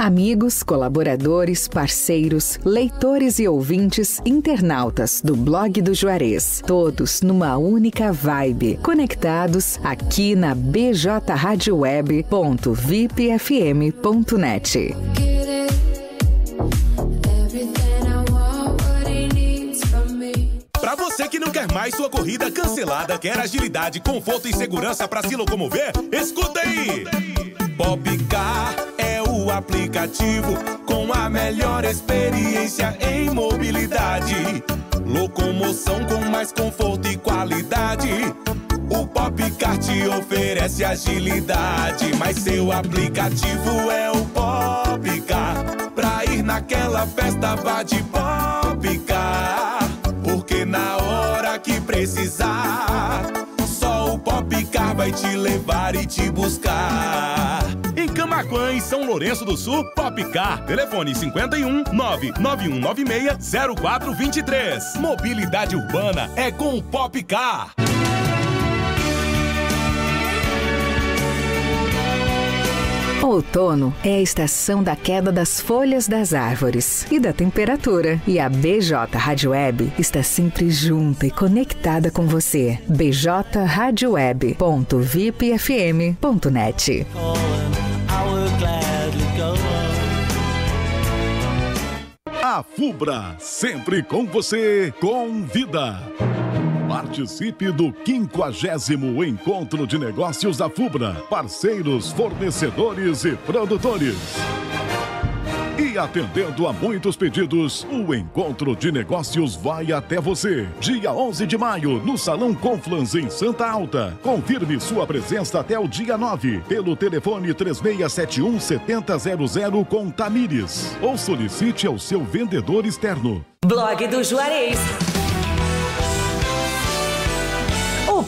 Amigos, colaboradores, parceiros, leitores e ouvintes, internautas do blog do Juarez, todos numa única vibe, conectados aqui na bjradioweb.vipfm.net. Para você que não quer mais sua corrida cancelada, quer agilidade, conforto e segurança para se locomover, escuta aí! Popcar aplicativo com a melhor experiência em mobilidade. Locomoção com mais conforto e qualidade. O Popcar te oferece agilidade, mas seu aplicativo é o Popcar. Pra ir naquela festa, vá de Popcar. Porque na hora que precisar, Vai te levar e te buscar. Em Camaquã e São Lourenço do Sul, Popcar. Telefone 51 99196 0423. Mobilidade urbana é com o Popcar. Outono é a estação da queda das folhas das árvores e da temperatura. E a BJ Rádio Web está sempre junta e conectada com você. bjradioweb.vipfm.net A Fubra, sempre com você, convida. Participe do 50 Encontro de Negócios da Fubra. Parceiros, fornecedores e produtores. E atendendo a muitos pedidos, o Encontro de Negócios vai até você. Dia 11 de maio, no Salão Conflans, em Santa Alta. Confirme sua presença até o dia 9, pelo telefone 3671-7000 com Tamires. Ou solicite ao seu vendedor externo. Blog do Juarez.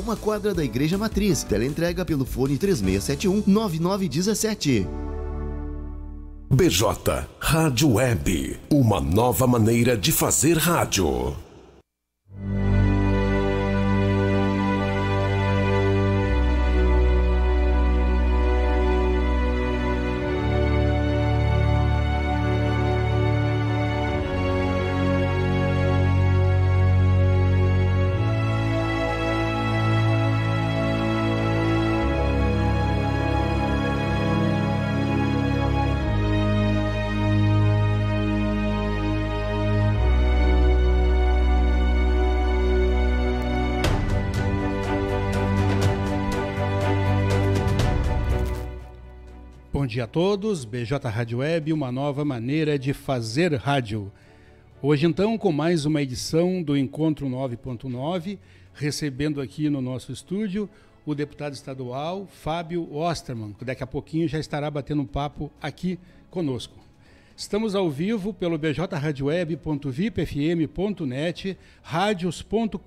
uma quadra da Igreja Matriz. Teleentrega pelo fone 3671 9917. BJ Rádio Web, uma nova maneira de fazer rádio. Dia a todos, BJ Rádio Web, uma nova maneira de fazer rádio. Hoje então com mais uma edição do Encontro 9.9, recebendo aqui no nosso estúdio o deputado estadual Fábio Osterman, que daqui a pouquinho já estará batendo um papo aqui conosco. Estamos ao vivo pelo bjradioweb.vipfm.net, radios.com.br,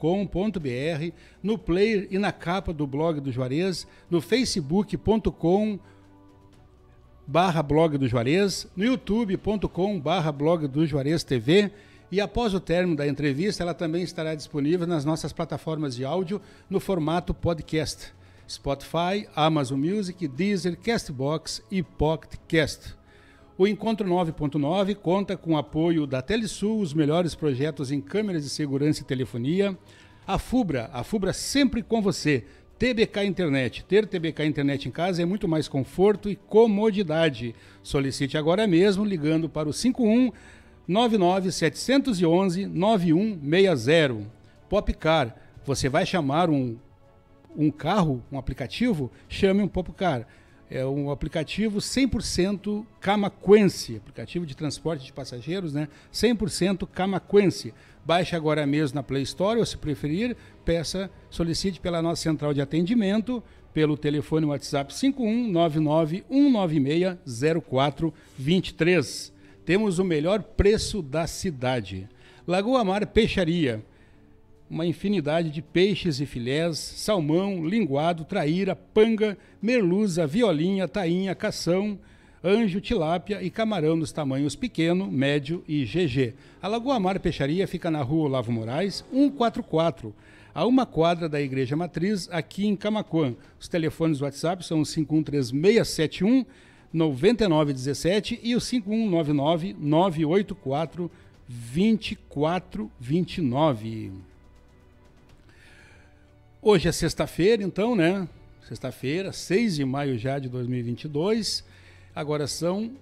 no player e na capa do blog do Juarez, no facebook.com barra blog do Juarez, no youtube.com barra blog do Juarez TV e após o término da entrevista ela também estará disponível nas nossas plataformas de áudio no formato podcast, Spotify, Amazon Music, Deezer, Castbox e PocketCast. O Encontro 9.9 conta com o apoio da Telesul, os melhores projetos em câmeras de segurança e telefonia, a FUBRA, a FUBRA sempre com você, TBK Internet. Ter TBK Internet em casa é muito mais conforto e comodidade. Solicite agora mesmo ligando para o 51 99 711 9160. Popcar. Você vai chamar um, um carro, um aplicativo? Chame um Popcar. É um aplicativo 100% camaquense, aplicativo de transporte de passageiros, né? 100% camaquense. Baixe agora mesmo na Play Store, ou se preferir, peça, solicite pela nossa central de atendimento, pelo telefone WhatsApp 5199 196 0423. Temos o melhor preço da cidade. Lagoa Mar Peixaria uma infinidade de peixes e filés, salmão, linguado, traíra, panga, merluza, violinha, tainha, cação, anjo, tilápia e camarão nos tamanhos pequeno, médio e GG. A Lagoa Mar Peixaria fica na rua Olavo Moraes, 144, a uma quadra da Igreja Matriz, aqui em Camacuã. Os telefones do WhatsApp são o 513671 9917 e o 5199 984 2429. Hoje é sexta-feira, então, né? Sexta-feira, 6 de maio já de 2022. Agora são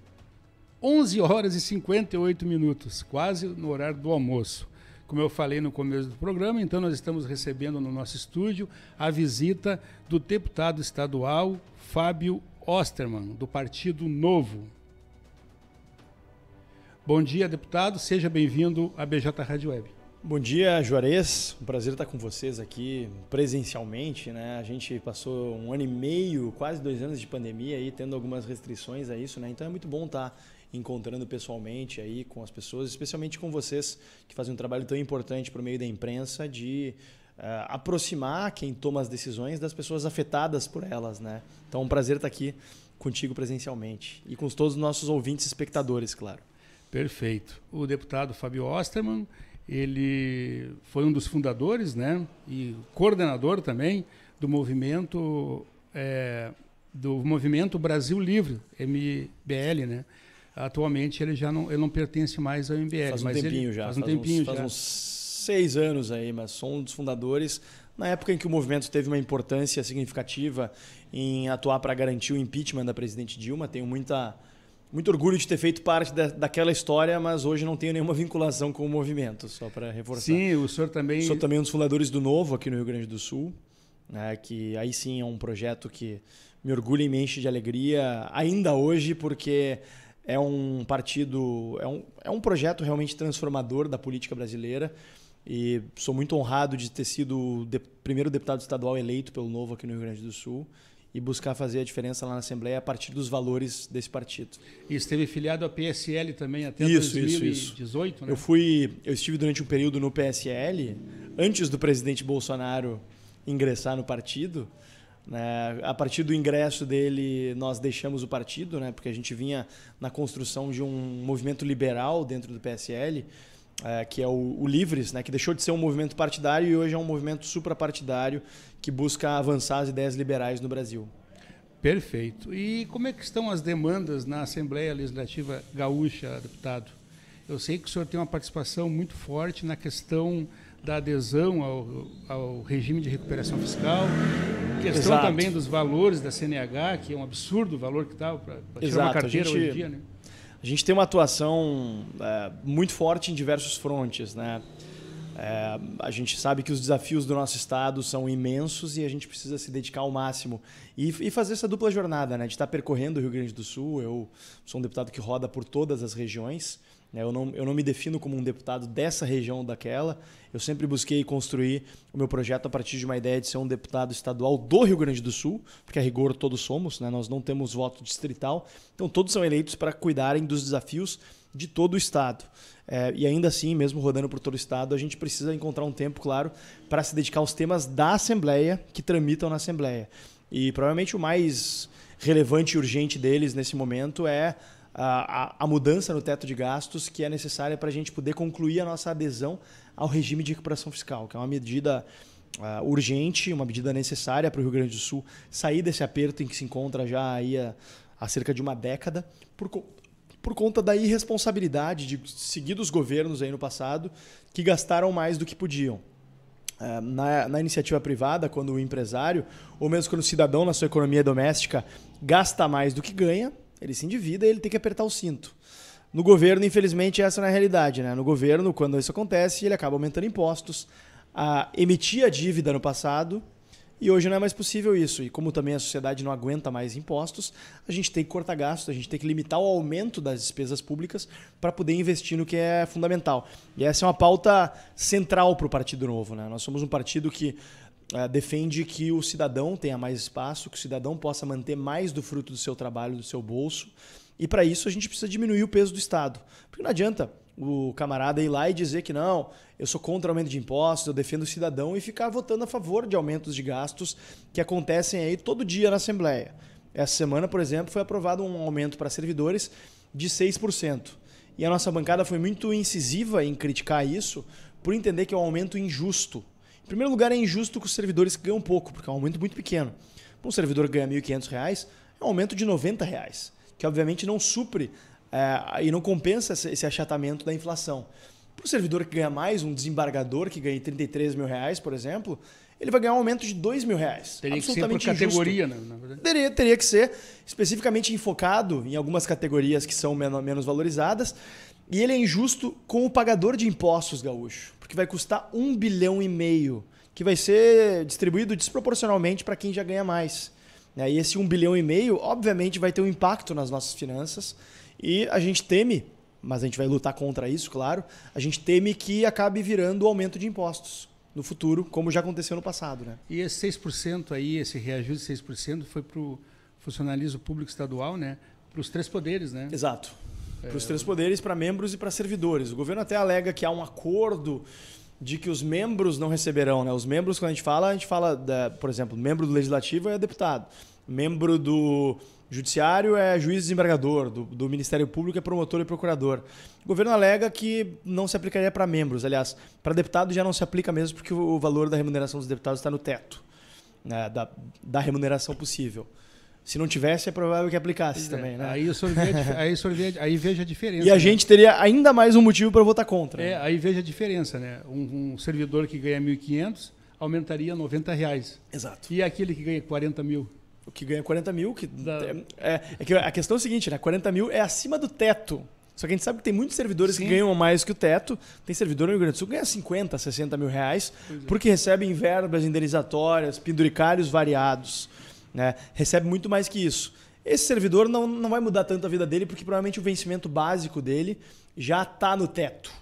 11 horas e 58 minutos, quase no horário do almoço. Como eu falei no começo do programa, então nós estamos recebendo no nosso estúdio a visita do deputado estadual Fábio Osterman, do Partido Novo. Bom dia, deputado. Seja bem-vindo à BJ Rádio Web. Bom dia, Juarez. Um prazer estar com vocês aqui presencialmente. Né? A gente passou um ano e meio, quase dois anos de pandemia aí, tendo algumas restrições a isso, né? Então é muito bom estar encontrando pessoalmente aí com as pessoas, especialmente com vocês que fazem um trabalho tão importante por meio da imprensa de uh, aproximar quem toma as decisões das pessoas afetadas por elas, né? Então é um prazer estar aqui contigo presencialmente e com todos os nossos ouvintes e espectadores, claro. Perfeito. O deputado Fábio Osterman ele foi um dos fundadores, né, e coordenador também do movimento é, do movimento Brasil Livre, MBL, né? Atualmente ele já não, ele não pertence mais ao MBL, faz um tempinho ele, já, faz um faz tempinho uns, já. Faz uns seis anos aí, mas sou um dos fundadores. Na época em que o movimento teve uma importância significativa em atuar para garantir o impeachment da presidente Dilma, tenho muita muito orgulho de ter feito parte da, daquela história, mas hoje não tenho nenhuma vinculação com o movimento, só para reforçar. Sim, o senhor também. Sou também um dos fundadores do Novo aqui no Rio Grande do Sul, né, que aí sim é um projeto que me orgulha e me enche de alegria ainda hoje, porque é um partido, é um, é um projeto realmente transformador da política brasileira. E sou muito honrado de ter sido o de, primeiro deputado estadual eleito pelo Novo aqui no Rio Grande do Sul e buscar fazer a diferença lá na Assembleia a partir dos valores desse partido. E esteve filiado ao PSL também até isso, 2018, isso, isso. né? Eu fui, eu estive durante um período no PSL antes do presidente Bolsonaro ingressar no partido. Né? A partir do ingresso dele, nós deixamos o partido, né? porque a gente vinha na construção de um movimento liberal dentro do PSL, é, que é o, o, Livres, né? que deixou de ser um movimento partidário e hoje é um movimento suprapartidário que busca avançar as ideias liberais no Brasil. Perfeito. E como é que estão as demandas na Assembleia Legislativa Gaúcha, deputado? Eu sei que o senhor tem uma participação muito forte na questão da adesão ao, ao regime de recuperação fiscal, questão Exato. também dos valores da CNH, que é um absurdo o valor que está para tirar uma carteira gente, hoje em dia, né? A gente tem uma atuação é, muito forte em diversos frontes, né? É, a gente sabe que os desafios do nosso estado são imensos e a gente precisa se dedicar ao máximo e, e fazer essa dupla jornada, né? De estar percorrendo o Rio Grande do Sul. Eu sou um deputado que roda por todas as regiões. Né? Eu, não, eu não me defino como um deputado dessa região ou daquela. Eu sempre busquei construir o meu projeto a partir de uma ideia de ser um deputado estadual do Rio Grande do Sul, porque a rigor todos somos, né? nós não temos voto distrital. Então todos são eleitos para cuidarem dos desafios de todo o estado. É, e ainda assim, mesmo rodando por todo o estado, a gente precisa encontrar um tempo, claro, para se dedicar aos temas da Assembleia que tramitam na Assembleia. E provavelmente o mais relevante e urgente deles nesse momento é a, a, a mudança no teto de gastos que é necessária para a gente poder concluir a nossa adesão ao regime de recuperação fiscal, que é uma medida uh, urgente, uma medida necessária para o Rio Grande do Sul sair desse aperto em que se encontra já há, há cerca de uma década, por, por conta da irresponsabilidade de seguidos governos aí no passado que gastaram mais do que podiam. Na, na, iniciativa privada, quando o empresário, ou mesmo quando o cidadão na sua economia doméstica gasta mais do que ganha, ele se endivida e ele tem que apertar o cinto. No governo, infelizmente, essa não é a realidade. Né? No governo, quando isso acontece, ele acaba aumentando impostos, a, emitia dívida no passado E hoje não é mais possível isso. E como também a sociedade não aguenta mais impostos, a gente tem que cortar gastos, a gente tem que limitar o aumento das despesas públicas para poder investir no que é fundamental. E essa é uma pauta central para o Partido Novo. Né? Nós somos um partido que uh, defende que o cidadão tenha mais espaço, que o cidadão possa manter mais do fruto do seu trabalho, do seu bolso. E para isso a gente precisa diminuir o peso do Estado. Porque não adianta o camarada ir lá e dizer que não, eu sou contra o aumento de impostos, eu defendo o cidadão e ficar votando a favor de aumentos de gastos que acontecem aí todo dia na Assembleia. Essa semana, por exemplo, foi aprovado um aumento para servidores de 6%. E a nossa bancada foi muito incisiva em criticar isso por entender que é um aumento injusto. Em primeiro lugar, é injusto com os servidores que ganham pouco, porque é um aumento muito pequeno. Um servidor que ganha R$ 1.500, é um aumento de 90 reais, que obviamente não supre é, e não compensa esse achatamento da inflação. Para o servidor que ganha mais, um desembargador que ganha 33 mil reais, por exemplo, ele vai ganhar um aumento de 2 mil reais. Teria que ser por categoria, né? Na verdade. Teria, teria que ser especificamente enfocado em algumas categorias que são menos, menos valorizadas. E ele é injusto com o pagador de impostos gaúcho, porque vai custar um bilhão e meio, que vai ser distribuído desproporcionalmente para quem já ganha mais. E esse um bilhão e meio, obviamente, vai ter um impacto nas nossas finanças e a gente teme, mas a gente vai lutar contra isso, claro, a gente teme que acabe virando o aumento de impostos no futuro, como já aconteceu no passado. Né? E esse 6% aí, esse reajuste de 6%, foi para o funcionalismo público estadual, né? para os três poderes, né? Exato. Para os é... três poderes, para membros e para servidores. O governo até alega que há um acordo de que os membros não receberão. Né? Os membros, quando a gente fala, a gente fala, da, por exemplo, membro do legislativo é deputado, membro do Judiciário é juiz desembargador, do, do, Ministério Público é promotor e procurador. O governo alega que não se aplicaria para membros. Aliás, para deputado já não se aplica mesmo porque o, valor da remuneração dos deputados está no teto né, da, da remuneração possível. Se não tivesse, é provável que aplicasse é, também. Né? Aí, o senhor vê, aí, o senhor vê, aí veja a diferença. E a né? gente teria ainda mais um motivo para votar contra. É, aí veja a diferença. Né? Um, um servidor que ganha 1.500 aumentaria 90 reais. Exato. E aquele que ganha 40 mil? O que ganha 40 mil. Que é, é, que a questão é a seguinte, né? 40 mil é acima do teto. Só que a gente sabe que tem muitos servidores Sim. que ganham mais que o teto. Tem servidor no Rio Grande do Sul que ganha 50, 60 mil reais, é. porque recebem verbas indenizatórias, penduricários variados. Né? Recebe muito mais que isso. Esse servidor não, não vai mudar tanto a vida dele, porque provavelmente o vencimento básico dele já está no teto.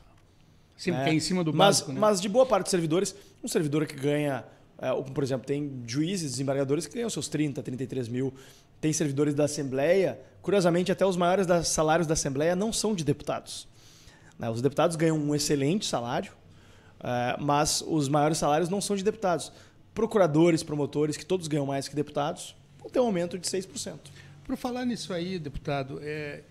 Sim, né? porque é em cima do mas, básico. Né? Mas de boa parte dos servidores, um servidor que ganha é, por exemplo, tem juízes, desembargadores que ganham seus 30, 33 mil. Tem servidores da Assembleia. Curiosamente, até os maiores salários da Assembleia não são de deputados. Né? Os deputados ganham um excelente salário, é, mas os maiores salários não são de deputados. Procuradores, promotores, que todos ganham mais que deputados, vão ter um aumento de 6%. Por falar nisso aí, deputado, é,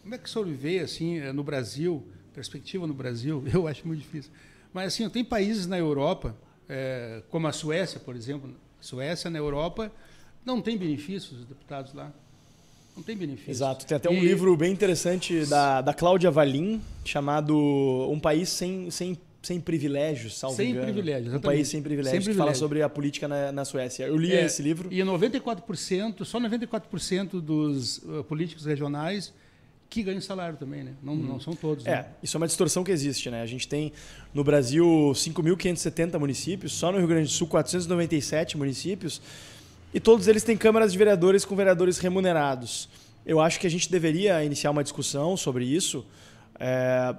como é que o senhor vê assim, é, no Brasil, perspectiva no Brasil? Eu acho muito difícil. Mas assim, tem países na Europa é, como a Suécia, por exemplo. Suécia, na Europa, não tem benefícios, os deputados lá. Não tem benefícios. Exato. Tem até um e... livro bem interessante da, da Cláudia Valim, chamado Um País Sem, sem, sem Privilégios, salvo Sem engano. privilégios, exatamente. Um País Sem Privilégios, sem privilégio. que fala sobre a política na, na Suécia. Eu li é, esse livro. E 94%, só 94% dos uh, políticos regionais que ganham salário também, né? Não, não são todos. É, né? isso é uma distorção que existe, né? A gente tem no Brasil 5.570 municípios, só no Rio Grande do Sul 497 municípios, e todos eles têm câmaras de vereadores com vereadores remunerados. Eu acho que a gente deveria iniciar uma discussão sobre isso, é,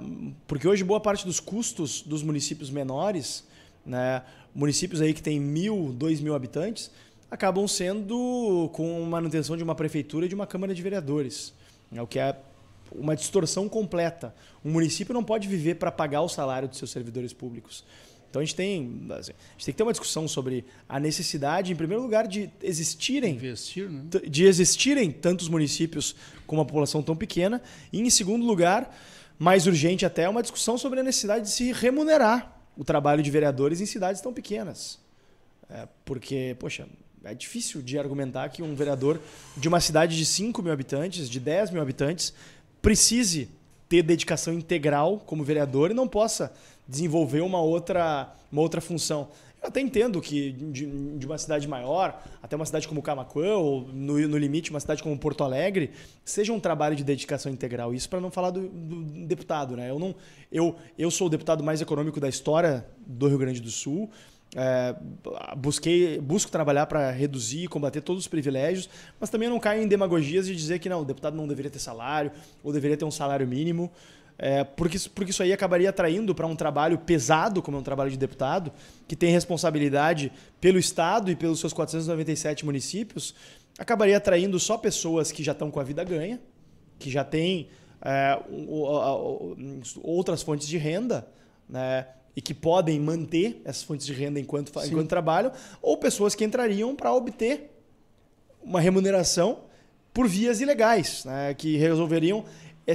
porque hoje boa parte dos custos dos municípios menores, né, municípios aí que têm mil, dois mil habitantes, acabam sendo com manutenção de uma prefeitura e de uma câmara de vereadores, é o que é uma distorção completa. Um município não pode viver para pagar o salário dos seus servidores públicos. Então a gente tem, assim, a gente tem que ter uma discussão sobre a necessidade, em primeiro lugar, de existirem, Investir, né? de existirem tantos municípios com uma população tão pequena, e em segundo lugar, mais urgente até, uma discussão sobre a necessidade de se remunerar o trabalho de vereadores em cidades tão pequenas. É, porque, poxa, é difícil de argumentar que um vereador de uma cidade de 5 mil habitantes, de 10 mil habitantes, precise ter dedicação integral como vereador e não possa desenvolver uma outra, uma outra função. Eu até entendo que de, de, uma cidade maior, até uma cidade como Camacuã, ou no, no limite uma cidade como Porto Alegre, seja um trabalho de dedicação integral. Isso para não falar do, do, deputado. Né? Eu, não, eu, eu sou o deputado mais econômico da história do Rio Grande do Sul. É, busquei, busco trabalhar para reduzir e combater todos os privilégios, mas também não caio em demagogias de dizer que não, o deputado não deveria ter salário ou deveria ter um salário mínimo, é, porque, porque isso aí acabaria atraindo para um trabalho pesado, como é um trabalho de deputado, que tem responsabilidade pelo Estado e pelos seus 497 municípios, acabaria atraindo só pessoas que já estão com a vida ganha, que já têm é, outras fontes de renda, né? E que podem manter essas fontes de renda enquanto, enquanto trabalham, ou pessoas que entrariam para obter uma remuneração por vias ilegais, né? que resolveriam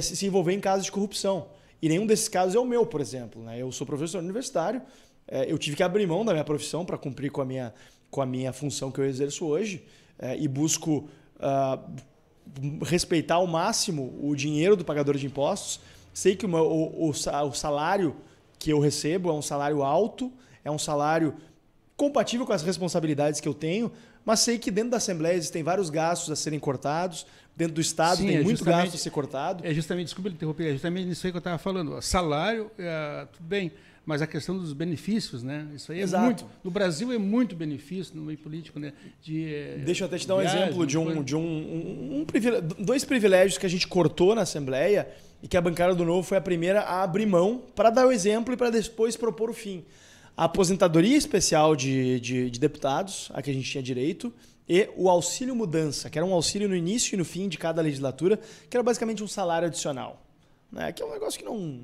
se envolver em casos de corrupção. E nenhum desses casos é o meu, por exemplo. Né? Eu sou professor universitário, é, eu tive que abrir mão da minha profissão para cumprir com a minha, com a minha função que eu exerço hoje é, e busco uh, respeitar ao máximo o dinheiro do pagador de impostos. Sei que o, o, o salário que eu recebo é um salário alto, é um salário compatível com as responsabilidades que eu tenho, mas sei que dentro da Assembleia existem vários gastos a serem cortados, dentro do Estado Sim, tem é muito gasto a ser cortado. É justamente, desculpa interromper, é justamente isso aí que eu estava falando. Salário, é, tudo bem, mas a questão dos benefícios, né? Isso aí é Exato. muito. No Brasil é muito benefício no meio político, né? De, é, Deixa eu até te dar um viagem, exemplo de um, de um, um, um dois privilégios que a gente cortou na Assembleia e que a bancada do Novo foi a primeira a abrir mão para dar o exemplo e para depois propor o fim. A aposentadoria especial de, de, de, deputados, a que a gente tinha direito, e o auxílio mudança, que era um auxílio no início e no fim de cada legislatura, que era basicamente um salário adicional. Né? Que é um negócio que não,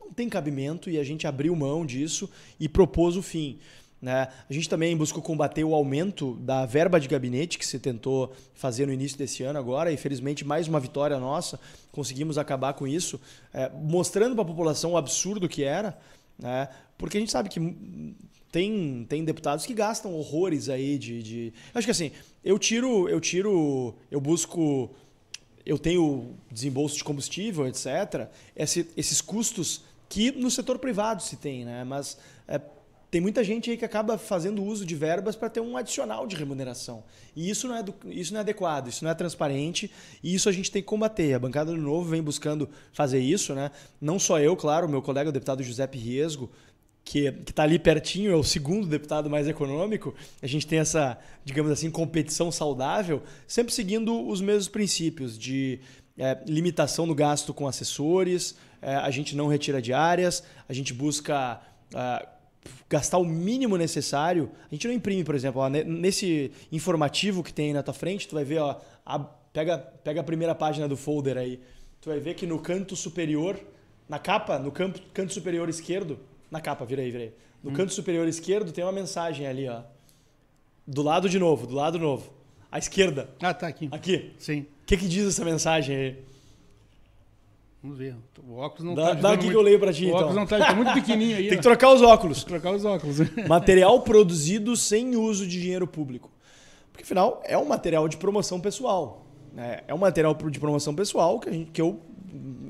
não tem cabimento e a gente abriu mão disso e propôs o fim. Né? A gente também buscou combater o aumento da verba de gabinete que se tentou fazer no início desse ano agora, e felizmente mais uma vitória nossa, conseguimos acabar com isso, é, mostrando para a população o absurdo que era, né? porque a gente sabe que tem, tem deputados que gastam horrores aí de, de... Acho que assim, eu tiro, eu tiro, eu busco, eu tenho desembolso de combustível, etc. Esse, esses custos que no setor privado se tem, né? Mas é, tem muita gente aí que acaba fazendo uso de verbas para ter um adicional de remuneração. E isso não, é do, isso não é adequado, isso não é transparente e isso a gente tem que combater. A bancada do Novo vem buscando fazer isso, né? Não só eu, claro, meu colega o deputado Giuseppe Riesgo, que está ali pertinho, é o segundo deputado mais econômico. A gente tem essa, digamos assim, competição saudável, sempre seguindo os mesmos princípios de é, limitação no gasto com assessores, é, a gente não retira diárias, a gente busca. É, gastar o mínimo necessário. A gente não imprime, por exemplo, ó, nesse informativo que tem aí na tua frente, tu vai ver, ó, a, pega, pega a primeira página do folder aí. Tu vai ver que no canto superior, na capa, no canto, canto superior esquerdo, na capa, vira aí, vira aí. No hum. canto superior esquerdo tem uma mensagem ali, ó. Do lado de novo, do lado novo. À esquerda. Ah, tá aqui. Aqui. Sim. O que, que diz essa mensagem aí? Vamos ver. O óculos não dá, tá Dá aqui muito... que eu leio pra ti, o então. óculos não tá, tá muito pequenininho aí. Tem que trocar os óculos. trocar os óculos. material produzido sem uso de dinheiro público. Porque, afinal, é um material de promoção pessoal. Né? É um material de promoção pessoal que, a gente, que eu,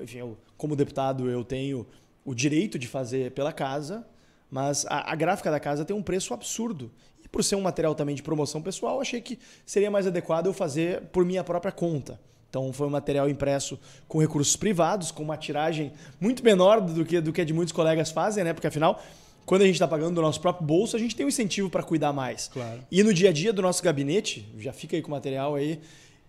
enfim, eu, como deputado, eu tenho o direito de fazer pela casa, mas a, a gráfica da casa tem um preço absurdo. E por ser um material também de promoção pessoal, achei que seria mais adequado eu fazer por minha própria conta. Então foi um material impresso com recursos privados, com uma tiragem muito menor do que, do que de muitos colegas fazem, né? Porque afinal, quando a gente está pagando do nosso próprio bolso, a gente tem um incentivo para cuidar mais. Claro. E no dia a dia do nosso gabinete, já fica aí com o material aí.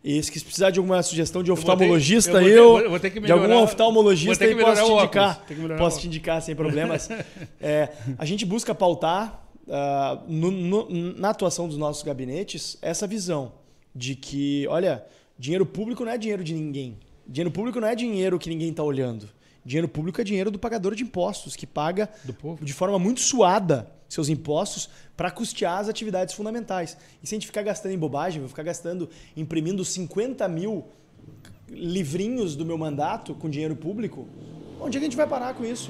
E se precisar de alguma sugestão de oftalmologista, eu, eu, ter, eu de algum oftalmologista aí posso te indicar. Posso te indicar sem problemas. é, a gente busca pautar uh, no, no, na atuação dos nossos gabinetes essa visão de que, olha, Dinheiro público não é dinheiro de ninguém. Dinheiro público não é dinheiro que ninguém está olhando. Dinheiro público é dinheiro do pagador de impostos, que paga de forma muito suada seus impostos para custear as atividades fundamentais. E se a gente ficar gastando em bobagem, vou ficar gastando, imprimindo 50 mil livrinhos do meu mandato com dinheiro público, onde é que a gente vai parar com isso?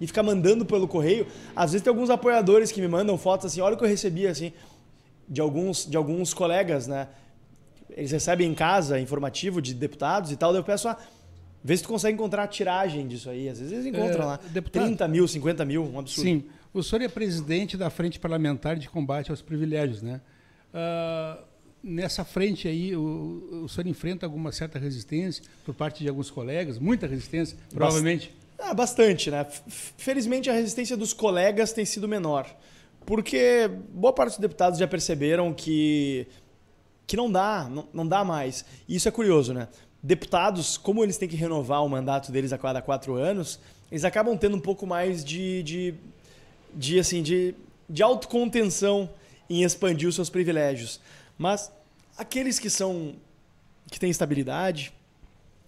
E ficar mandando pelo correio. Às vezes tem alguns apoiadores que me mandam fotos assim, olha o que eu recebi assim, de alguns, de alguns colegas, né? Eles recebem em casa informativo de deputados e tal, daí eu peço, ah, vê se tu consegue encontrar a tiragem disso aí. Às vezes eles encontram é, lá deputado, 30 mil, 50 mil, um absurdo. Sim. O senhor é presidente da Frente Parlamentar de Combate aos Privilégios, né? Uh, nessa frente aí, o, o senhor enfrenta alguma certa resistência por parte de alguns colegas? Muita resistência, provavelmente? Ah, bastante, né? Felizmente a resistência dos colegas tem sido menor. Porque boa parte dos deputados já perceberam que, que não dá, não, não dá mais. E isso é curioso, né? Deputados, como eles têm que renovar o mandato deles a cada quatro anos, eles acabam tendo um pouco mais de, de, de assim, de, de autocontenção em expandir os seus privilégios. Mas aqueles que são que têm estabilidade,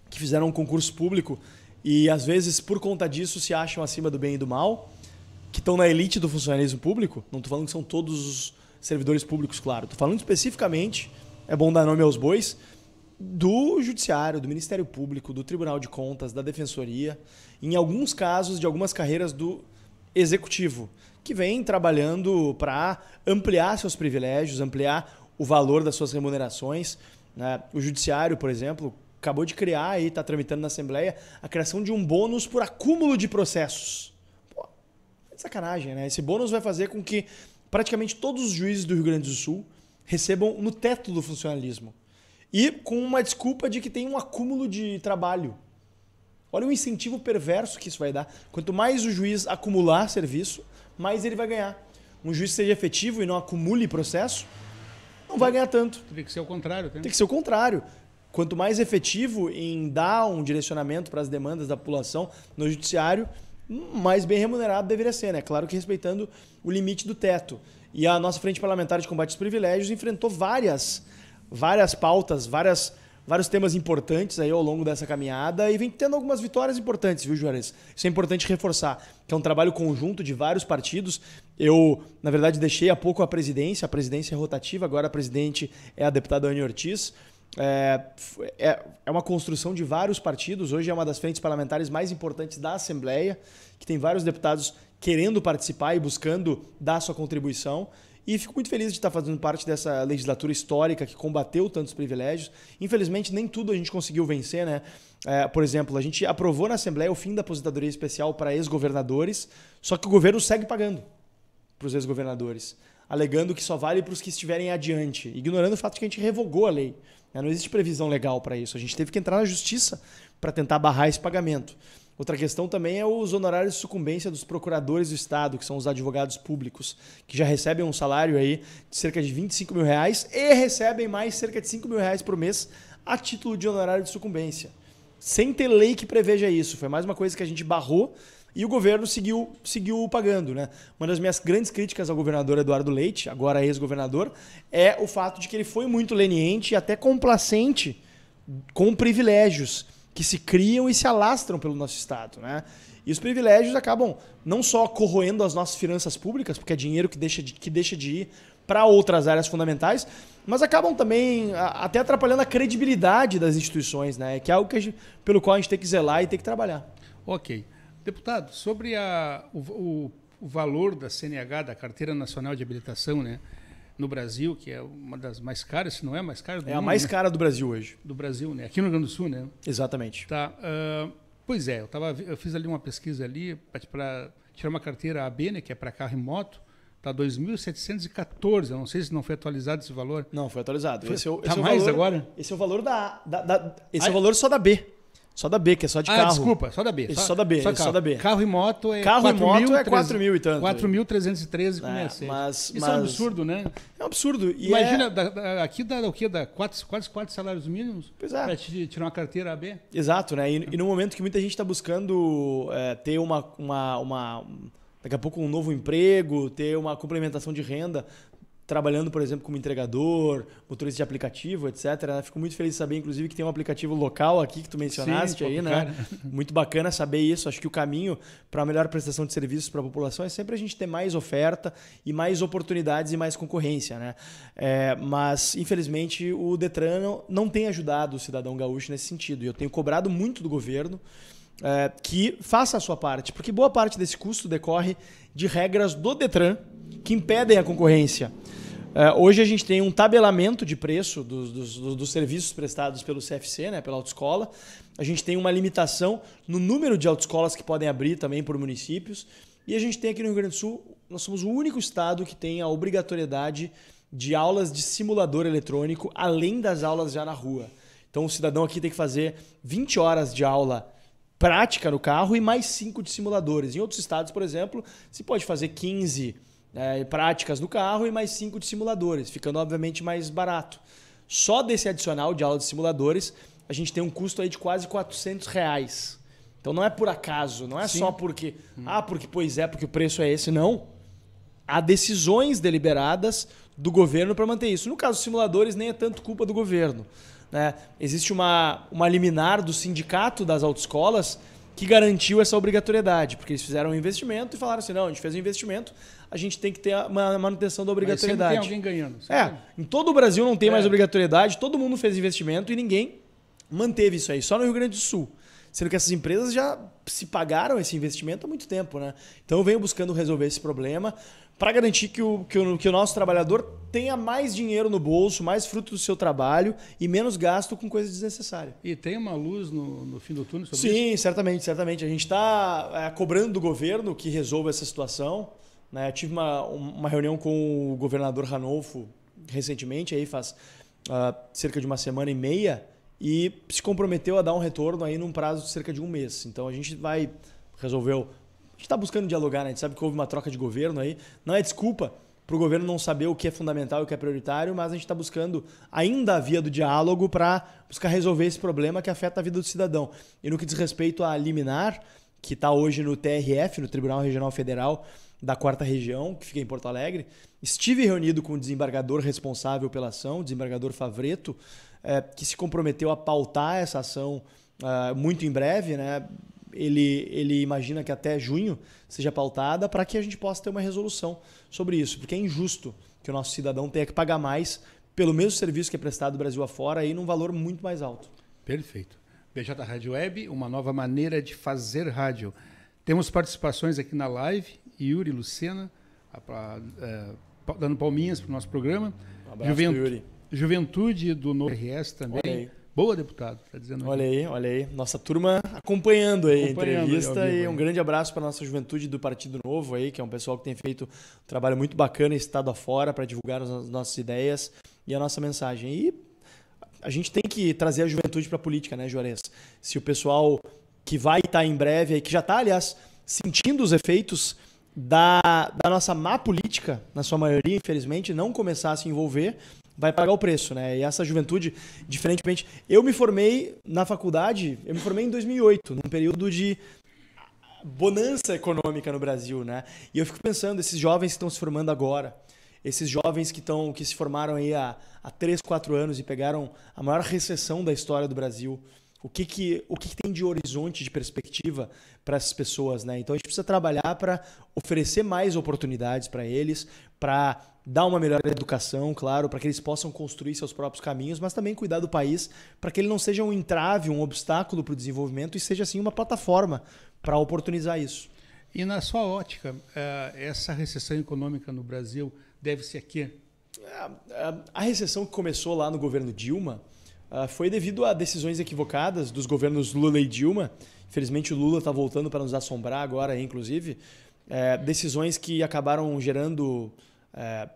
que fizeram um concurso público e às vezes por conta disso se acham acima do bem e do mal, que estão na elite do funcionalismo público, não estou falando que são todos os servidores públicos, claro, estou falando especificamente, é bom dar nome aos bois, do Judiciário, do Ministério Público, do Tribunal de Contas, da Defensoria, em alguns casos de algumas carreiras do Executivo, que vem trabalhando para ampliar seus privilégios, ampliar o valor das suas remunerações. Né? O Judiciário, por exemplo, acabou de criar e está tramitando na Assembleia a criação de um bônus por acúmulo de processos. Pô, é sacanagem, né? Esse bônus vai fazer com que praticamente todos os juízes do Rio Grande do Sul recebam no teto do funcionalismo. E com uma desculpa de que tem um acúmulo de trabalho. Olha o incentivo perverso que isso vai dar. Quanto mais o juiz acumular serviço, mais ele vai ganhar. Um juiz que seja efetivo e não acumule processo, não vai ganhar tanto. Tem que ser o contrário. Tem, tem que ser o contrário. Quanto mais efetivo em dar um direcionamento para as demandas da população no judiciário, mais bem remunerado deveria ser, né? Claro que respeitando o limite do teto. E a nossa frente parlamentar de combate aos privilégios enfrentou várias, várias pautas, várias, vários temas importantes aí ao longo dessa caminhada e vem tendo algumas vitórias importantes, viu, Juarez? Isso é importante reforçar, que é um trabalho conjunto de vários partidos. Eu, na verdade, deixei há pouco a presidência, a presidência é rotativa, agora a presidente é a deputada Anne Ortiz. É, é, é, uma construção de vários partidos. Hoje é uma das frentes parlamentares mais importantes da Assembleia, que tem vários deputados querendo participar e buscando dar sua contribuição. E fico muito feliz de estar fazendo parte dessa legislatura histórica que combateu tantos privilégios. Infelizmente, nem tudo a gente conseguiu vencer, né? É, por exemplo, a gente aprovou na Assembleia o fim da aposentadoria especial para ex-governadores, só que o governo segue pagando para os ex-governadores, alegando que só vale para os que estiverem adiante, ignorando o fato de que a gente revogou a lei. Né? Não existe previsão legal para isso. A gente teve que entrar na justiça para tentar barrar esse pagamento. Outra questão também é os honorários de sucumbência dos procuradores do Estado, que são os advogados públicos, que já recebem um salário aí de cerca de 25 mil reais e recebem mais cerca de 5 mil reais por mês a título de honorário de sucumbência. Sem ter lei que preveja isso. Foi mais uma coisa que a gente barrou e o governo seguiu, seguiu pagando. Né? Uma das minhas grandes críticas ao governador Eduardo Leite, agora ex-governador, é o fato de que ele foi muito leniente e até complacente com privilégios que se criam e se alastram pelo nosso Estado. Né? E os privilégios acabam não só corroendo as nossas finanças públicas, porque é dinheiro que deixa de, que deixa de ir para outras áreas fundamentais, mas acabam também até atrapalhando a credibilidade das instituições, né? que é algo que gente, pelo qual a gente tem que zelar e tem que trabalhar. Ok. Deputado, sobre a, o, o, o, valor da CNH, da Carteira Nacional de Habilitação, né, no Brasil, que é uma das mais caras, se não é a mais cara do É mundo, a mais né? cara do Brasil hoje. Do Brasil, né? Aqui no Rio Grande do Sul, né? Exatamente. Tá. Uh, pois é, eu, tava, eu fiz ali uma pesquisa ali para tirar uma carteira AB, né, que é para carro e moto. Tá 2.714, eu não sei se não foi atualizado esse valor. Não, foi atualizado. Foi, esse é o, tá esse mais é o valor, agora? Esse é o valor da, da, da esse é o valor só da B. Só da B, que é só de ah, carro. desculpa, só da B. Isso, só, da B, só, só, da B. Carro e moto é Carro 4, e moto é 4 mil e tanto. 4.313 com é, mas, Isso é um absurdo, né? É um absurdo. E Imagina, é... da, da, aqui dá o quê? Dá quatro, quase quatro salários mínimos pois é. para tirar uma carteira AB. Exato, né? E, e no momento que muita gente está buscando é, ter uma, uma, uma daqui a pouco um novo emprego, ter uma complementação de renda, trabalhando, por exemplo, como entregador, motorista de aplicativo, etc. Né? Fico muito feliz de saber, inclusive, que tem um aplicativo local aqui que tu mencionaste Sim, aí, né? Muito bacana saber isso. Acho que o caminho para a melhor prestação de serviços para a população é sempre a gente ter mais oferta e mais oportunidades e mais concorrência, né? É, mas, infelizmente, o Detran não, não tem ajudado o cidadão gaúcho nesse sentido. E eu tenho cobrado muito do governo é, que faça a sua parte, porque boa parte desse custo decorre de regras do Detran que impedem a concorrência. Uh, hoje a gente tem um tabelamento de preço dos, dos, dos, serviços prestados pelo CFC, né, pela autoescola. A gente tem uma limitação no número de autoescolas que podem abrir também por municípios. E a gente tem aqui no Rio Grande do Sul, nós somos o único estado que tem a obrigatoriedade de aulas de simulador eletrônico, além das aulas já na rua. Então o cidadão aqui tem que fazer 20 horas de aula prática no carro e mais 5 de simuladores. Em outros estados, por exemplo, se pode fazer 15 é, práticas no carro e mais cinco de simuladores, ficando obviamente mais barato. Só desse adicional de aula de simuladores, a gente tem um custo aí de quase 400 reais. Então não é por acaso, não é Sim. só porque, hum. ah, porque pois é, porque o preço é esse, não. Há decisões deliberadas do governo para manter isso. No caso dos simuladores, nem é tanto culpa do governo. Né? Existe uma, uma liminar do sindicato das autoescolas que garantiu essa obrigatoriedade, porque eles fizeram um investimento e falaram assim: não, a gente fez um investimento, a gente tem que ter uma manutenção da obrigatoriedade. Mas tem alguém ganhando. É, em todo o Brasil não tem é. mais obrigatoriedade, todo mundo fez investimento e ninguém manteve isso aí, só no Rio Grande do Sul. Sendo que essas empresas já se pagaram esse investimento há muito tempo, né? Então eu venho buscando resolver esse problema para garantir que o, que, o, que o nosso trabalhador tenha mais dinheiro no bolso, mais fruto do seu trabalho e menos gasto com coisas desnecessárias. E tem uma luz no, no fim do túnel sobre Sim, isso? certamente, certamente. A gente está é, cobrando do governo que resolva essa situação. Né? Eu tive uma, uma reunião com o governador Ranolfo recentemente, aí faz uh, cerca de uma semana e meia, e se comprometeu a dar um retorno aí num prazo de cerca de um mês. Então a gente vai resolveu a gente está buscando dialogar, né? A gente sabe que houve uma troca de governo aí. Não é desculpa para o governo não saber o que é fundamental e o que é prioritário, mas a gente está buscando ainda a via do diálogo para buscar resolver esse problema que afeta a vida do cidadão. E no que diz respeito a liminar, que está hoje no TRF, no Tribunal Regional Federal da Quarta Região, que fica em Porto Alegre, estive reunido com o desembargador responsável pela ação, o desembargador Favreto, é, que se comprometeu a pautar essa ação uh, muito em breve, né? Ele, ele imagina que até junho seja pautada para que a gente possa ter uma resolução sobre isso, porque é injusto que o nosso cidadão tenha que pagar mais pelo mesmo serviço que é prestado Brasil afora e num valor muito mais alto. Perfeito. BJ Rádio Web, uma nova maneira de fazer rádio. Temos participações aqui na live, Yuri Lucena, a, a, a, dando palminhas para o nosso programa. Um abraço, Juventu Yuri. Juventude do Novo RS também. Boa, deputado, tá dizendo Olha aí, olha aí. Nossa turma acompanhando aí acompanhando a entrevista aí, e um grande abraço para nossa juventude do Partido Novo aí, que é um pessoal que tem feito um trabalho muito bacana estado afora para divulgar as nossas ideias e a nossa mensagem. E a gente tem que trazer a juventude para a política, né, Juarez? Se o pessoal que vai estar tá em breve aí, que já está, aliás, sentindo os efeitos da, da nossa má política, na sua maioria, infelizmente, não começar a se envolver, vai pagar o preço, né? E essa juventude, diferentemente, eu me formei na faculdade, eu me formei em 2008, num período de bonança econômica no Brasil, né? E eu fico pensando, esses jovens que estão se formando agora, esses jovens que estão que se formaram aí há, há 3, 4 anos e pegaram a maior recessão da história do Brasil, o que, que, o que, que tem de horizonte, de perspectiva para essas pessoas, né? Então a gente precisa trabalhar para oferecer mais oportunidades para eles, para dar uma melhor educação, claro, para que eles possam construir seus próprios caminhos, mas também cuidar do país para que ele não seja um entrave, um obstáculo para o desenvolvimento e seja assim uma plataforma para oportunizar isso. E na sua ótica, eh, essa recessão econômica no Brasil deve-se a quê? A recessão que começou lá no governo Dilma ah, foi devido a decisões equivocadas dos governos Lula e Dilma. Infelizmente, o Lula está voltando para nos assombrar agora, inclusive. É, decisões que acabaram gerando é,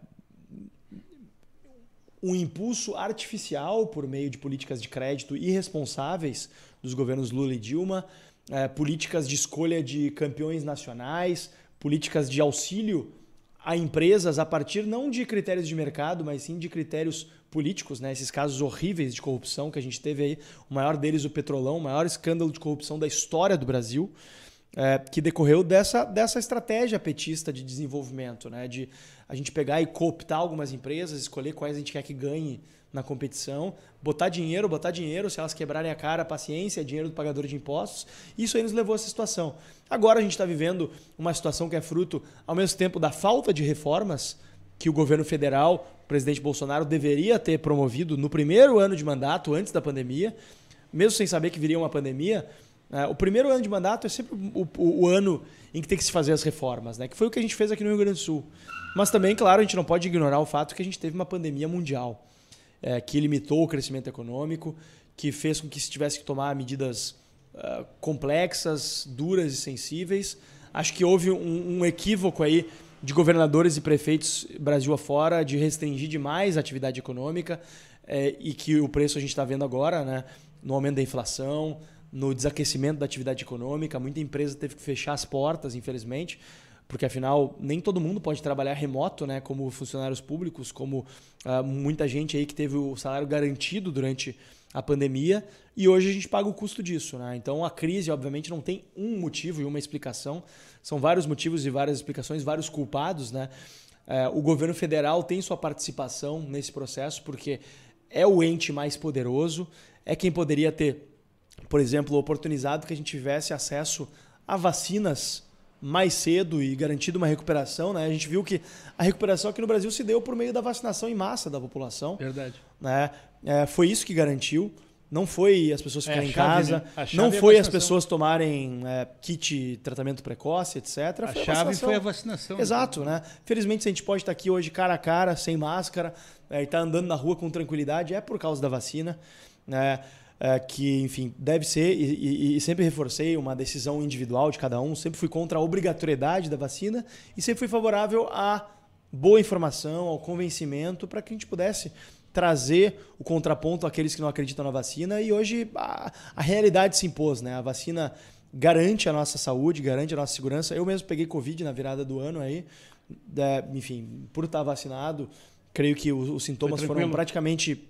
um impulso artificial por meio de políticas de crédito irresponsáveis dos governos Lula e Dilma, é, políticas de escolha de campeões nacionais, políticas de auxílio a empresas a partir não de critérios de mercado, mas sim de critérios políticos, né? Esses casos horríveis de corrupção que a gente teve aí, o maior deles o Petrolão, o maior escândalo de corrupção da história do Brasil, é, que decorreu dessa, dessa estratégia petista de desenvolvimento, né? De a gente pegar e cooptar algumas empresas, escolher quais a gente quer que ganhe na competição, botar dinheiro, botar dinheiro, se elas quebrarem a cara, paciência, dinheiro do pagador de impostos. Isso aí nos levou a essa situação. Agora a gente está vivendo uma situação que é fruto, ao mesmo tempo, da falta de reformas que o governo federal, o presidente Bolsonaro, deveria ter promovido no primeiro ano de mandato, antes da pandemia, mesmo sem saber que viria uma pandemia. É, o primeiro ano de mandato é sempre o, o, o, ano em que tem que se fazer as reformas, né? que foi o que a gente fez aqui no Rio Grande do Sul. Mas também, claro, a gente não pode ignorar o fato que a gente teve uma pandemia mundial é, que limitou o crescimento econômico, que fez com que se tivesse que tomar medidas uh, complexas, duras e sensíveis. Acho que houve um, um equívoco aí de governadores e prefeitos Brasil afora de restringir demais a atividade econômica é, e que o preço a gente está vendo agora, né, no aumento da inflação, no desaquecimento da atividade econômica. Muita empresa teve que fechar as portas, infelizmente, porque afinal nem todo mundo pode trabalhar remoto, né? Como funcionários públicos, como uh, muita gente aí que teve o salário garantido durante a pandemia e hoje a gente paga o custo disso, né? Então a crise, obviamente, não tem um motivo e uma explicação, são vários motivos e várias explicações, vários culpados, né? É, o governo federal tem sua participação nesse processo porque é o ente mais poderoso, é quem poderia ter, por exemplo, oportunizado que a gente tivesse acesso a vacinas mais cedo e garantido uma recuperação. Né? A gente viu que a recuperação aqui no Brasil se deu por meio da vacinação em massa da população. Verdade. Né? É, foi isso que garantiu. Não foi as pessoas ficarem é, em casa, né? não foi as pessoas tomarem é, kit tratamento precoce, etc. A foi chave a foi a vacinação. Exato, né? Felizmente, se a gente pode estar aqui hoje cara a cara, sem máscara, é, e estar tá andando na rua com tranquilidade, é por causa da vacina. Né? É, que, enfim, deve ser, e, e, e, sempre reforcei uma decisão individual de cada um, sempre fui contra a obrigatoriedade da vacina e sempre fui favorável à boa informação, ao convencimento, para que a gente pudesse trazer o contraponto àqueles que não acreditam na vacina. E hoje a, a realidade se impôs, né? A vacina garante a nossa saúde, garante a nossa segurança. Eu mesmo peguei Covid na virada do ano aí, é, enfim, por estar vacinado, creio que os, os sintomas foram praticamente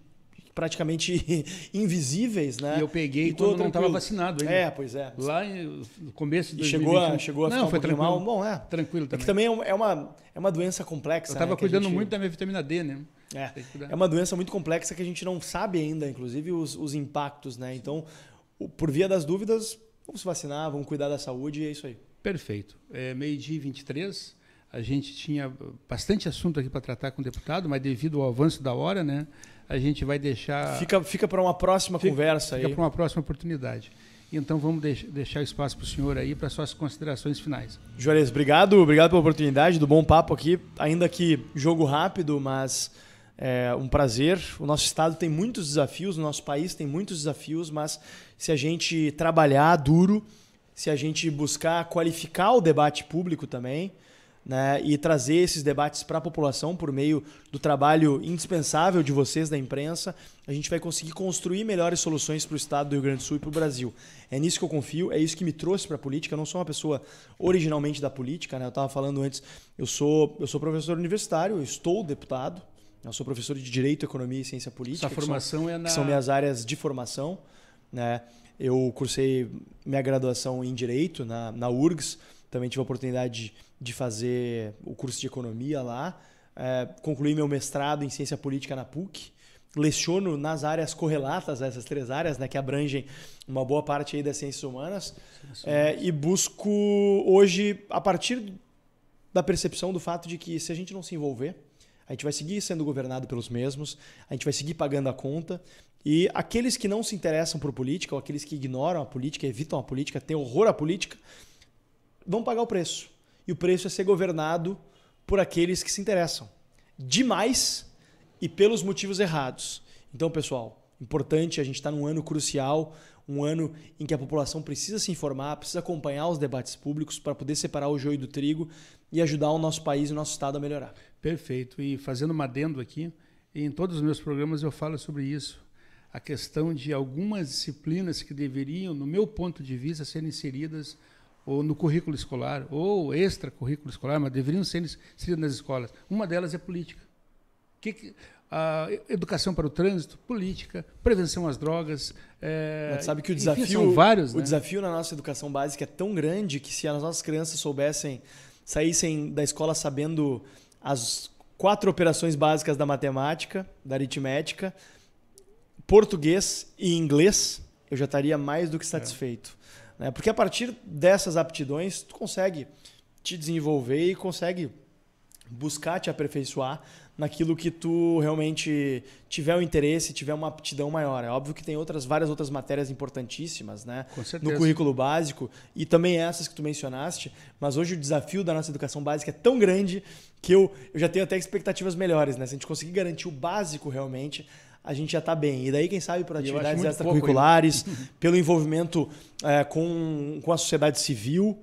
praticamente invisíveis, né? E eu peguei e quando não estava vacinado ainda. É, pois é. Lá no começo de chegou a, chegou a não, ficar foi um tranquilo. mal. Bom, é. Tranquilo também. É que também é uma, é uma doença complexa. Eu estava né, cuidando gente... muito da minha vitamina D, né? É, é uma doença muito complexa que a gente não sabe ainda, inclusive, os, os impactos, né? Então, por via das dúvidas, vamos se vacinar, vamos cuidar da saúde e é isso aí. Perfeito. É, Meio-dia e 23, a gente tinha bastante assunto aqui para tratar com o deputado, mas devido ao avanço da hora, né? A gente vai deixar. Fica, fica para uma próxima fica, conversa fica aí. para uma próxima oportunidade. Então vamos deix deixar espaço para o senhor aí para suas considerações finais. Juarez, obrigado, obrigado pela oportunidade, do bom papo aqui. Ainda que jogo rápido, mas é um prazer. O nosso estado tem muitos desafios, o nosso país tem muitos desafios, mas se a gente trabalhar duro, se a gente buscar qualificar o debate público também, né, e trazer esses debates para a população por meio do trabalho indispensável de vocês da imprensa, a gente vai conseguir construir melhores soluções para o estado do Rio Grande do Sul e para o Brasil. É nisso que eu confio, é isso que me trouxe para a política. Eu não sou uma pessoa originalmente da política, né? eu estava falando antes, eu sou, eu sou professor universitário, eu estou deputado, eu sou professor de Direito, Economia e Ciência Política. Sua formação são, é na... Que são minhas áreas de formação. Né? Eu cursei minha graduação em Direito na, na URGS, também tive a oportunidade de, fazer o curso de economia lá. É, concluí meu mestrado em ciência política na PUC. Leciono nas áreas correlatas a essas três áreas, né, que abrangem uma boa parte aí das ciências humanas. É, e busco hoje, a partir da percepção do fato de que se a gente não se envolver, a gente vai seguir sendo governado pelos mesmos, a gente vai seguir pagando a conta. E aqueles que não se interessam por política, ou aqueles que ignoram a política, evitam a política, têm horror à política, vão pagar o preço. E o preço é ser governado por aqueles que se interessam demais e pelos motivos errados. Então, pessoal, importante, a gente está num ano crucial, um ano em que a população precisa se informar, precisa acompanhar os debates públicos para poder separar o joio do trigo e ajudar o nosso país e o nosso estado a melhorar. Perfeito. E fazendo uma adendo aqui, em todos os meus programas eu falo sobre isso. A questão de algumas disciplinas que deveriam, no meu ponto de vista, ser inseridas ou no currículo escolar, ou extra-currículo escolar, mas deveriam ser inseridas nas escolas. Uma delas é política. Que, que, a educação para o trânsito, política, prevenção às drogas. É, Mas sabe que o desafio, enfim, são vários, o né? desafio na nossa educação básica é tão grande que se as nossas crianças soubessem, saíssem da escola sabendo as quatro operações básicas da matemática, da aritmética, português e inglês, eu já estaria mais do que satisfeito. É. Né? Porque a partir dessas aptidões, tu consegue te desenvolver e consegue buscar te aperfeiçoar naquilo que tu realmente tiver o um interesse, tiver uma aptidão maior. É óbvio que tem outras várias outras matérias importantíssimas, né, no currículo básico e também essas que tu mencionaste, mas hoje o desafio da nossa educação básica é tão grande que eu, eu já tenho até expectativas melhores, né? Se a gente conseguir garantir o básico realmente, a gente já está bem. E daí, quem sabe, por atividades extracurriculares, pelo envolvimento é, com, com a sociedade civil,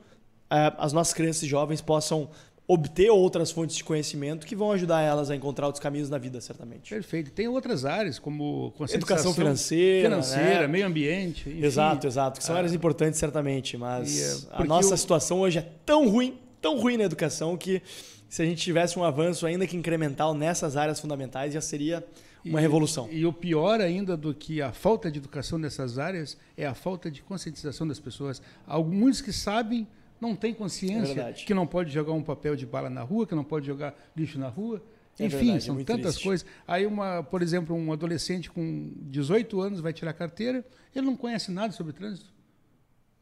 é, as nossas crianças e jovens possam obter outras fontes de conhecimento que vão ajudar elas a encontrar outros caminhos na vida, certamente. Perfeito. Tem outras áreas, como educação financeira, financeira né? meio ambiente. Enfim. Exato, exato. Que são áreas importantes, certamente. Mas é, a nossa situação hoje é tão ruim, tão ruim na educação que se a gente tivesse um avanço ainda que incremental nessas áreas fundamentais já seria uma e, revolução. E o pior ainda do que a falta de educação nessas áreas é a falta de conscientização das pessoas. Alguns que sabem não têm consciência É que não pode jogar um papel de bala na rua, que não pode jogar lixo na rua. É Enfim, verdade, é são muito tantas triste. coisas. Aí, uma, por exemplo, um adolescente com 18 anos vai tirar carteira, ele não conhece nada sobre trânsito.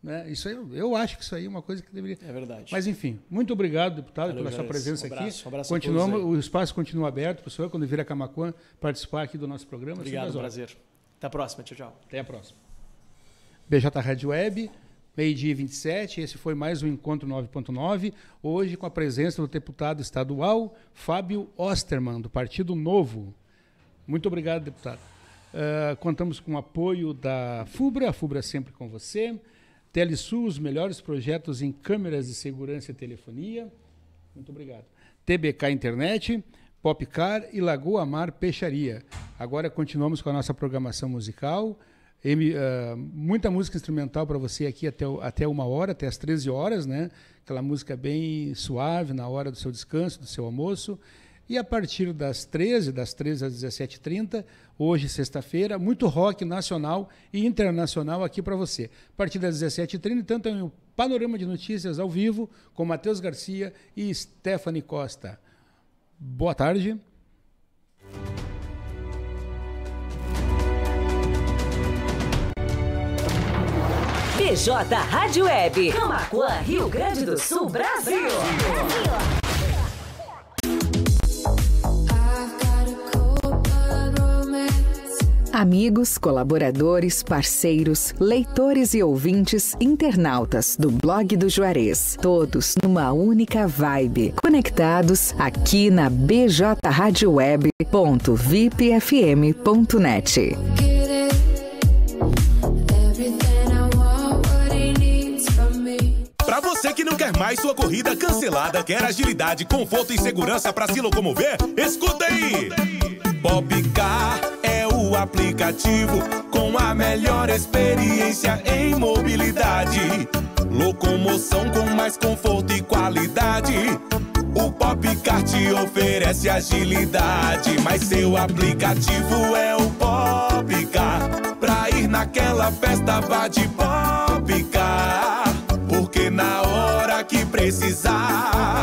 Né? Isso aí, eu acho que isso aí é uma coisa que deveria. É verdade. Mas, enfim, muito obrigado, deputado, Valeu, pela sua presença Um abraço, aqui. um abraço a Continuamos, o espaço continua aberto para o senhor, quando vir a Camacuã, participar aqui do nosso programa. Obrigado, prazer. Até a próxima. Tchau, tchau. Até a próxima. BJ Rádio Web, meio-dia e 27. Esse foi mais um Encontro 9.9. Hoje com a presença do deputado estadual Fábio Osterman, do Partido Novo. Muito obrigado, deputado. Ah, contamos com o apoio da FUBRA, a FUBRA sempre com você. Telesul, os melhores projetos em câmeras de segurança e telefonia. Muito obrigado. TBK Internet, Popcar e Lagoa Mar Peixaria. Agora continuamos com a nossa programação musical. M- ah, muita música instrumental para você aqui até, até uma hora, até as 13 horas, né? Aquela música bem suave na hora do seu descanso, do seu almoço. E a partir das 13, das 13 às 17h30, hoje, sexta-feira, muito rock nacional e internacional aqui para você. A partir das 17h30, tanto em um panorama de notícias ao vivo, com Matheus Garcia e Stephanie Costa. Boa tarde. BJ Rádio Web. Camacuã, Rio Grande do Sul, Brasil. Amigos, colaboradores, parceiros, leitores e ouvintes, internautas do blog do Juarez, todos numa única vibe, conectados aqui na bjradioweb.vipfm.net. Pra você que não quer mais sua corrida cancelada, quer agilidade, conforto e segurança pra se locomover, escuta aí! Popcar aplicativo com a melhor experiência em mobilidade. Locomoção com mais conforto e qualidade. O Popcar te oferece agilidade, mas seu aplicativo é o Popcar. Pra ir naquela festa, vá de Popcar. Porque na hora que precisar,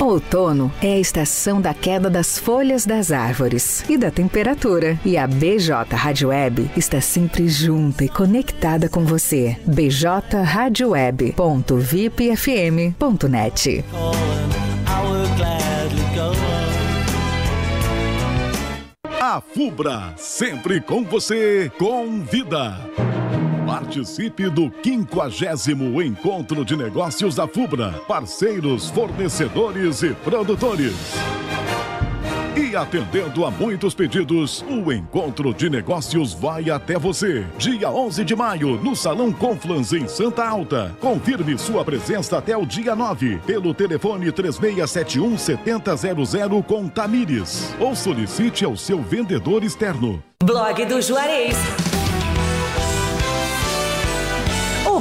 Outono é a estação da queda das folhas das árvores e da temperatura. E a BJ Rádio Web está sempre junta e conectada com você. bjradioweb.vipfm.net. A Fubra, sempre com você, convida. Participe do 50 Encontro de Negócios da Fubra. Parceiros, fornecedores e produtores. E atendendo a muitos pedidos, o Encontro de Negócios vai até você. Dia 11 de maio, no Salão Conflans, em Santa Alta. Confirme sua presença até o dia 9, pelo telefone 3671 7000 com Tamires. Ou solicite ao seu vendedor externo. Blog do Juarez.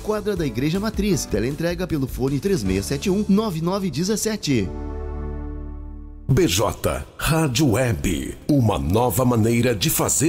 quadra da Igreja Matriz. Teleentrega pelo fone 3671 9917. BJ Rádio Web, uma nova maneira de fazer